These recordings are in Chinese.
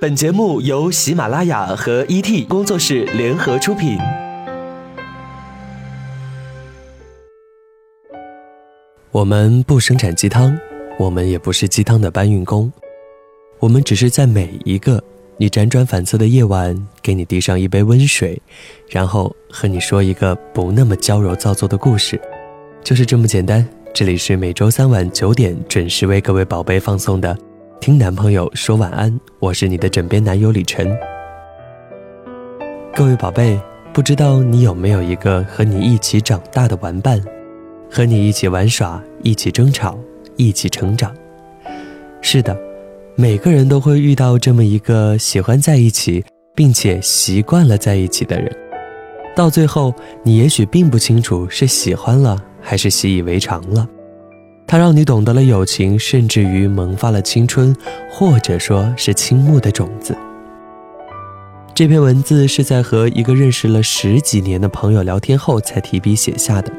本节目由喜马拉雅和 ET 工作室联合出品。我们不生产鸡汤，我们也不是鸡汤的搬运工，我们只是在每一个你辗转反侧的夜晚，给你递上一杯温水，然后和你说一个不那么娇柔造作的故事，就是这么简单。这里是每周三晚九点准时为各位宝贝放送的。听男朋友说晚安，我是你的枕边男友李晨。各位宝贝，不知道你有没有一个和你一起长大的玩伴，和你一起玩耍，一起争吵，一起成长？是的，每个人都会遇到这么一个喜欢在一起，并且习惯了在一起的人。到最后，你也许并不清楚是喜欢了还是习以为常了。它让你懂得了友情，甚至于萌发了青春，或者说是倾慕的种子。这篇文字是在和一个认识了十几年的朋友聊天后才提笔写下的。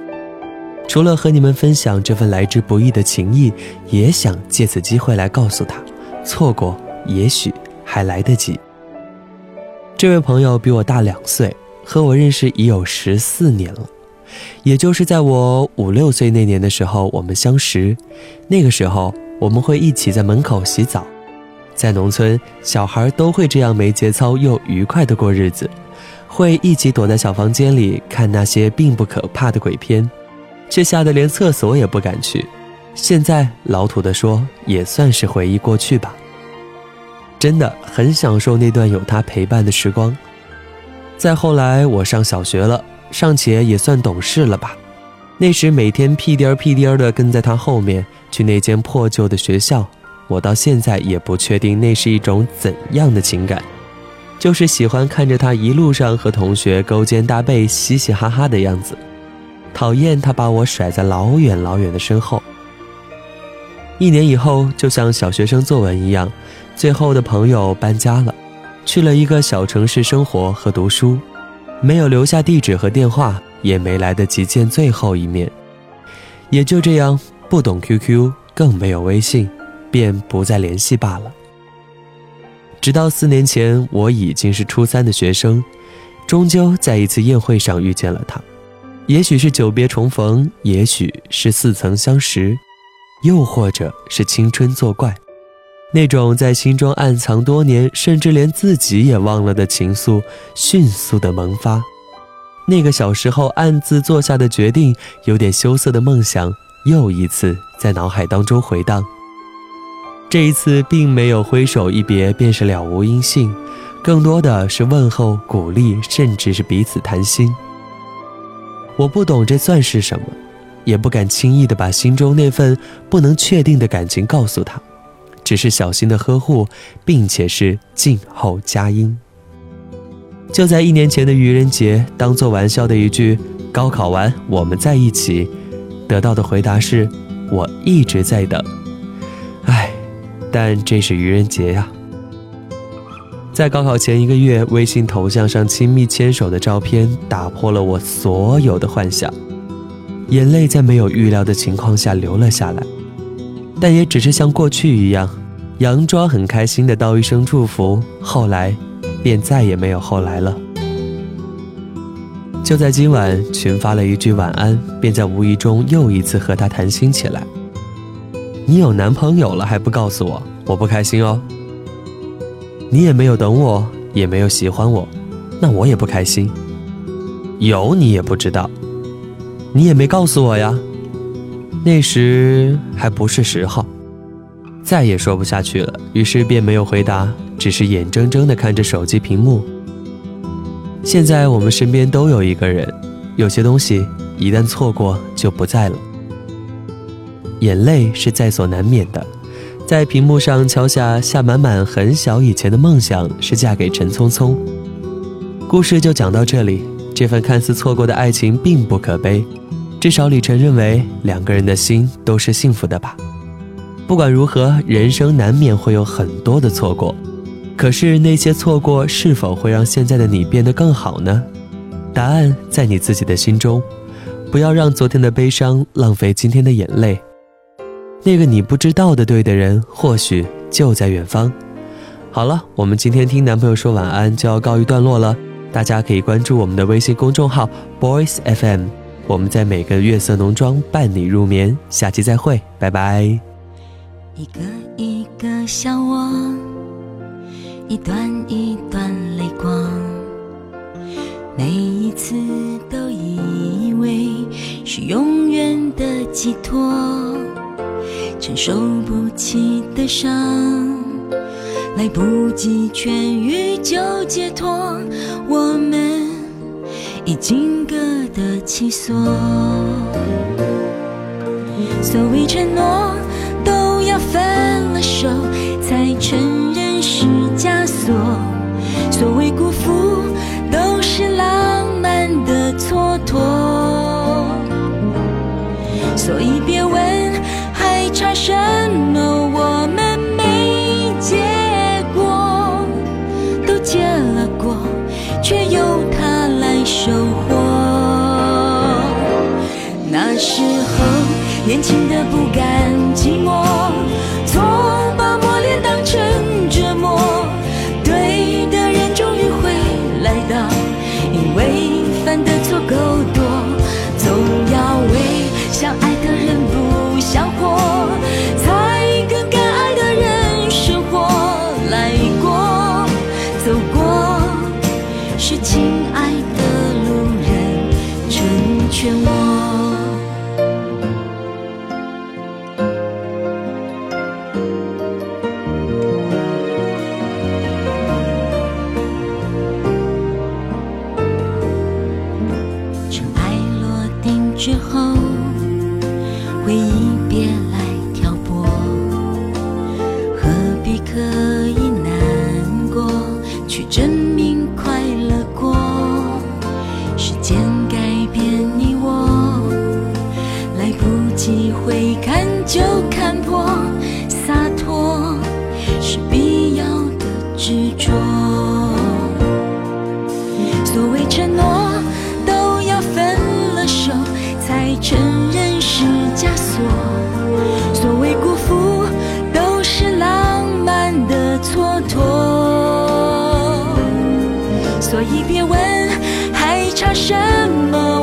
除了和你们分享这份来之不易的情谊，也想借此机会来告诉他，错过也许还来得及。这位朋友比我大两岁，和我认识已有十四年了。也就是在我五六岁那年的时候，我们相识。那个时候，我们会一起在门口洗澡。在农村，小孩都会这样没节操又愉快的过日子，会一起躲在小房间里看那些并不可怕的鬼片，却吓得连厕所也不敢去。现在老土的说，也算是回忆过去吧。真的很享受那段有他陪伴的时光。再后来，我上小学了。尚且也算懂事了吧？那时每天屁颠儿屁颠儿的跟在他后面去那间破旧的学校，我到现在也不确定那是一种怎样的情感，就是喜欢看着他一路上和同学勾肩搭背、嘻嘻哈哈的样子，讨厌他把我甩在老远老远的身后。一年以后，就像小学生作文一样，最后的朋友搬家了，去了一个小城市生活和读书。没有留下地址和电话，也没来得及见最后一面，也就这样，不懂 QQ，更没有微信，便不再联系罢了。直到四年前，我已经是初三的学生，终究在一次宴会上遇见了他。也许是久别重逢，也许是似曾相识，又或者是青春作怪。那种在心中暗藏多年，甚至连自己也忘了的情愫，迅速的萌发。那个小时候暗自做下的决定，有点羞涩的梦想，又一次在脑海当中回荡。这一次并没有挥手一别，便是了无音信，更多的是问候、鼓励，甚至是彼此谈心。我不懂这算是什么，也不敢轻易的把心中那份不能确定的感情告诉他。只是小心的呵护，并且是静候佳音。就在一年前的愚人节，当做玩笑的一句“高考完我们在一起”，得到的回答是“我一直在等”。唉，但这是愚人节呀。在高考前一个月，微信头像上亲密牵手的照片打破了我所有的幻想，眼泪在没有预料的情况下流了下来，但也只是像过去一样。佯装很开心的道一声祝福，后来便再也没有后来了。就在今晚，群发了一句晚安，便在无意中又一次和他谈心起来。你有男朋友了还不告诉我，我不开心哦。你也没有等我，也没有喜欢我，那我也不开心。有你也不知道，你也没告诉我呀。那时还不是时候。再也说不下去了，于是便没有回答，只是眼睁睁地看着手机屏幕。现在我们身边都有一个人，有些东西一旦错过就不在了。眼泪是在所难免的，在屏幕上敲下夏满满很小以前的梦想是嫁给陈聪聪。故事就讲到这里，这份看似错过的爱情并不可悲，至少李晨认为两个人的心都是幸福的吧。不管如何人生难免会有很多的错过可是那些错过是否会让现在的你变得更好呢？答案在你自己的心中不要让昨天的悲伤浪费今天的眼泪。那个你不知道的对的人或许就在远方。好了我们今天听男朋友说晚安就要告一段落了。大家可以关注我们的微信公众号 boys fm 我们在每个月色浓妆伴你入眠，下期再会，拜拜。一个一个笑我，一段一段泪光。每一次都以为是永远的寄托，承受不起的伤，来不及痊愈就解脱。我们。已经各得其所。所谓承诺都要分了手才承认是枷锁。所谓辜负时候年轻的不所以别问还差什么。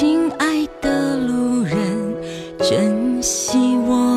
亲爱的路人珍惜我